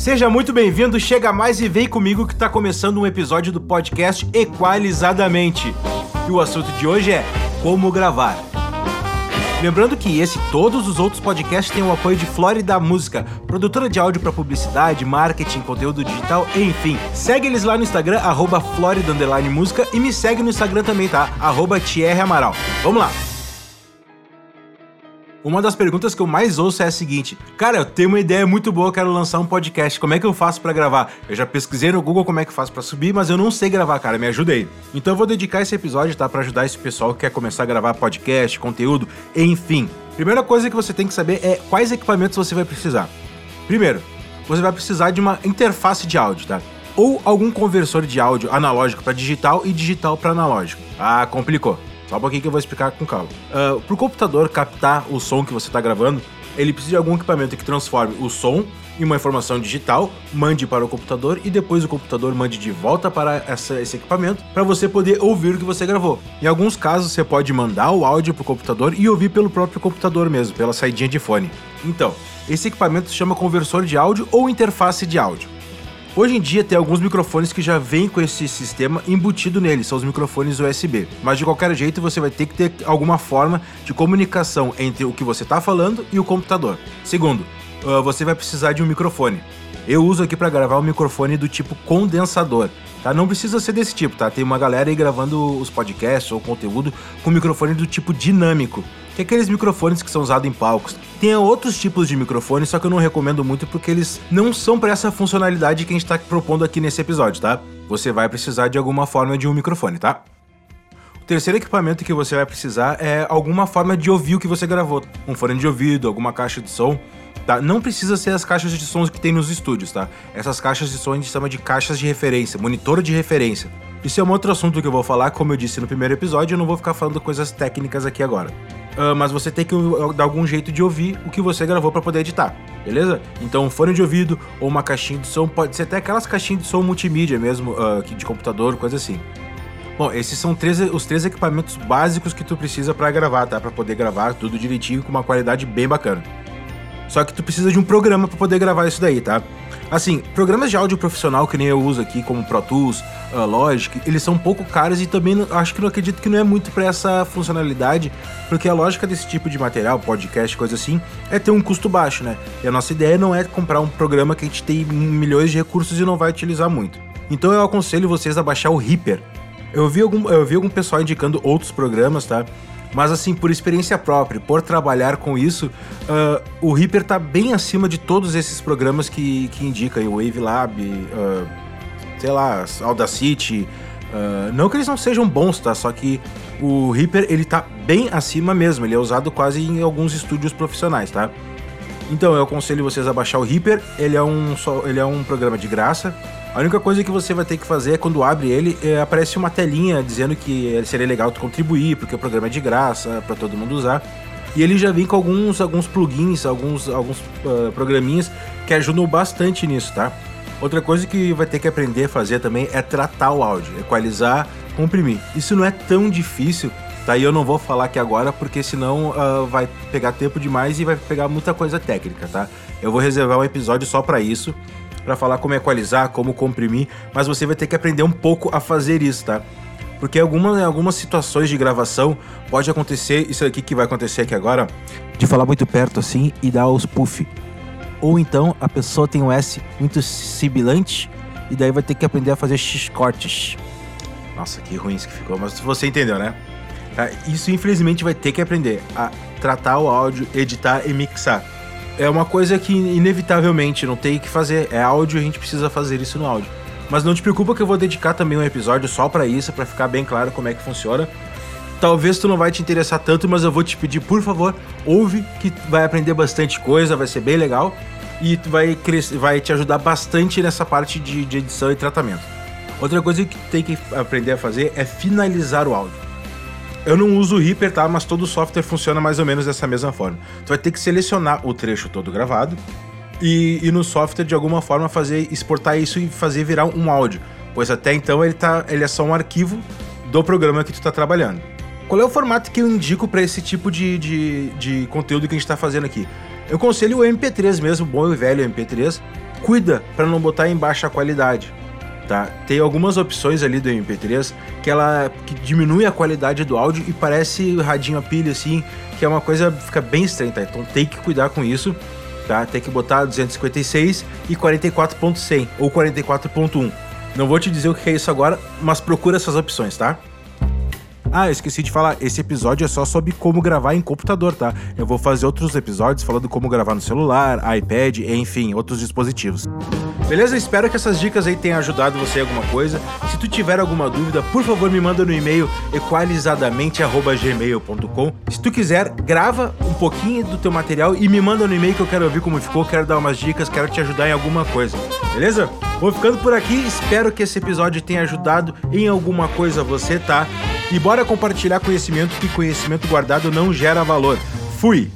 Seja muito bem-vindo, chega mais e vem comigo que tá começando um episódio do podcast Equalizadamente. E o assunto de hoje é como gravar. Lembrando que esse e todos os outros podcasts têm o apoio de Florida Música, produtora de áudio para publicidade, marketing, conteúdo digital, enfim. Segue eles lá no Instagram, arroba Florida Música e me segue no Instagram também, tá? Arroba Thierry Amaral. Vamos lá! Uma das perguntas que eu mais ouço é a seguinte: Cara, eu tenho uma ideia muito boa, quero lançar um podcast. Como é que eu faço para gravar? Eu já pesquisei no Google como é que faço para subir, mas eu não sei gravar, cara. Me ajuda aí. Então eu vou dedicar esse episódio, tá? Para ajudar esse pessoal que quer começar a gravar podcast, conteúdo, enfim. Primeira coisa que você tem que saber é quais equipamentos você vai precisar. Primeiro, você vai precisar de uma interface de áudio, tá? Ou algum conversor de áudio analógico para digital e digital para analógico. Ah, complicou. Só um pouquinho que eu vou explicar com calma. Uh, Para o computador captar o som que você está gravando, ele precisa de algum equipamento que transforme o som em uma informação digital, mande para o computador e depois o computador mande de volta para essa, esse equipamento para você poder ouvir o que você gravou. Em alguns casos, você pode mandar o áudio para o computador e ouvir pelo próprio computador mesmo, pela saidinha de fone. Então, esse equipamento se chama conversor de áudio ou interface de áudio. Hoje em dia tem alguns microfones que já vêm com esse sistema embutido nele, são os microfones USB. Mas de qualquer jeito você vai ter que ter alguma forma de comunicação entre o que você está falando e o computador. Segundo, uh, você vai precisar de um microfone. Eu uso aqui para gravar um microfone do tipo condensador, tá? Não precisa ser desse tipo, tá? Tem uma galera aí gravando os podcasts ou conteúdo com microfone do tipo dinâmico que aqueles microfones que são usados em palcos. Tem outros tipos de microfones, só que eu não recomendo muito porque eles não são para essa funcionalidade que a gente está propondo aqui nesse episódio, tá? Você vai precisar de alguma forma de um microfone, tá? O terceiro equipamento que você vai precisar é alguma forma de ouvir o que você gravou. Um fone de ouvido, alguma caixa de som. Tá? Não precisa ser as caixas de sons que tem nos estúdios, tá? Essas caixas de som a gente chama de caixas de referência, monitor de referência. Isso é um outro assunto que eu vou falar, como eu disse no primeiro episódio, eu não vou ficar falando coisas técnicas aqui agora. Uh, mas você tem que dar algum jeito de ouvir o que você gravou para poder editar, beleza? Então, um fone de ouvido ou uma caixinha de som, pode ser até aquelas caixinhas de som multimídia mesmo, uh, de computador, coisa assim. Bom, esses são três, os três equipamentos básicos que tu precisa para gravar, tá? Para poder gravar tudo direitinho com uma qualidade bem bacana. Só que tu precisa de um programa para poder gravar isso daí, tá? Assim, programas de áudio profissional que nem eu uso aqui, como Pro Tools, uh, Logic, eles são um pouco caros e também não, acho que não acredito que não é muito para essa funcionalidade, porque a lógica desse tipo de material, podcast, coisa assim, é ter um custo baixo, né? E a nossa ideia não é comprar um programa que a gente tem milhões de recursos e não vai utilizar muito. Então eu aconselho vocês a baixar o Reaper. Eu vi algum, eu vi algum pessoal indicando outros programas, tá? Mas assim, por experiência própria, por trabalhar com isso, uh, o Reaper tá bem acima de todos esses programas que, que indicam, o Wavelab, uh, sei lá, Audacity. Uh, não que eles não sejam bons, tá? Só que o Reaper, ele tá bem acima mesmo, ele é usado quase em alguns estúdios profissionais, tá? Então, eu aconselho vocês a baixar o Reaper, ele é um, só, ele é um programa de graça, a única coisa que você vai ter que fazer é quando abre ele, é, aparece uma telinha dizendo que seria legal tu contribuir, porque o programa é de graça, para todo mundo usar. E ele já vem com alguns, alguns plugins, alguns, alguns uh, programinhas que ajudam bastante nisso, tá? Outra coisa que vai ter que aprender a fazer também é tratar o áudio, equalizar, comprimir. Isso não é tão difícil, tá? E eu não vou falar aqui agora porque senão uh, vai pegar tempo demais e vai pegar muita coisa técnica, tá? Eu vou reservar um episódio só para isso para falar como equalizar, como comprimir, mas você vai ter que aprender um pouco a fazer isso, tá? Porque em algumas, em algumas situações de gravação pode acontecer isso aqui que vai acontecer aqui agora, de falar muito perto assim e dar os puff. Ou então a pessoa tem um S muito sibilante e daí vai ter que aprender a fazer X-cortes. Nossa, que ruim isso que ficou, mas você entendeu, né? Tá? Isso infelizmente vai ter que aprender a tratar o áudio, editar e mixar é uma coisa que inevitavelmente não tem que fazer. É áudio, a gente precisa fazer isso no áudio. Mas não te preocupa que eu vou dedicar também um episódio só para isso, para ficar bem claro como é que funciona. Talvez tu não vai te interessar tanto, mas eu vou te pedir, por favor, ouve que vai aprender bastante coisa, vai ser bem legal e vai, vai te ajudar bastante nessa parte de, de edição e tratamento. Outra coisa que tem que aprender a fazer é finalizar o áudio. Eu não uso o Reaper, tá? Mas todo software funciona mais ou menos dessa mesma forma. Tu vai ter que selecionar o trecho todo gravado e, e no software de alguma forma fazer exportar isso e fazer virar um áudio, pois até então ele tá, ele é só um arquivo do programa que tu está trabalhando. Qual é o formato que eu indico para esse tipo de, de, de, conteúdo que a gente está fazendo aqui? Eu aconselho o MP3 mesmo, bom e velho MP3. Cuida para não botar em baixa qualidade. Tá? Tem algumas opções ali do MP3 que ela que diminui a qualidade do áudio e parece radinho a pilha assim, que é uma coisa fica bem estranha, tá? Então tem que cuidar com isso, tá? Tem que botar 256 e 44.100 ou 44.1. Não vou te dizer o que é isso agora, mas procura essas opções, tá? Ah, eu esqueci de falar, esse episódio é só sobre como gravar em computador, tá? Eu vou fazer outros episódios falando como gravar no celular, iPad, enfim, outros dispositivos. Beleza? Espero que essas dicas aí tenham ajudado você em alguma coisa. Se tu tiver alguma dúvida, por favor, me manda no e-mail equalizadamente@gmail.com. Se tu quiser, grava um pouquinho do teu material e me manda no e-mail que eu quero ouvir como ficou, quero dar umas dicas, quero te ajudar em alguma coisa. Beleza? Vou ficando por aqui, espero que esse episódio tenha ajudado em alguma coisa você, tá? E bora compartilhar conhecimento, que conhecimento guardado não gera valor. Fui!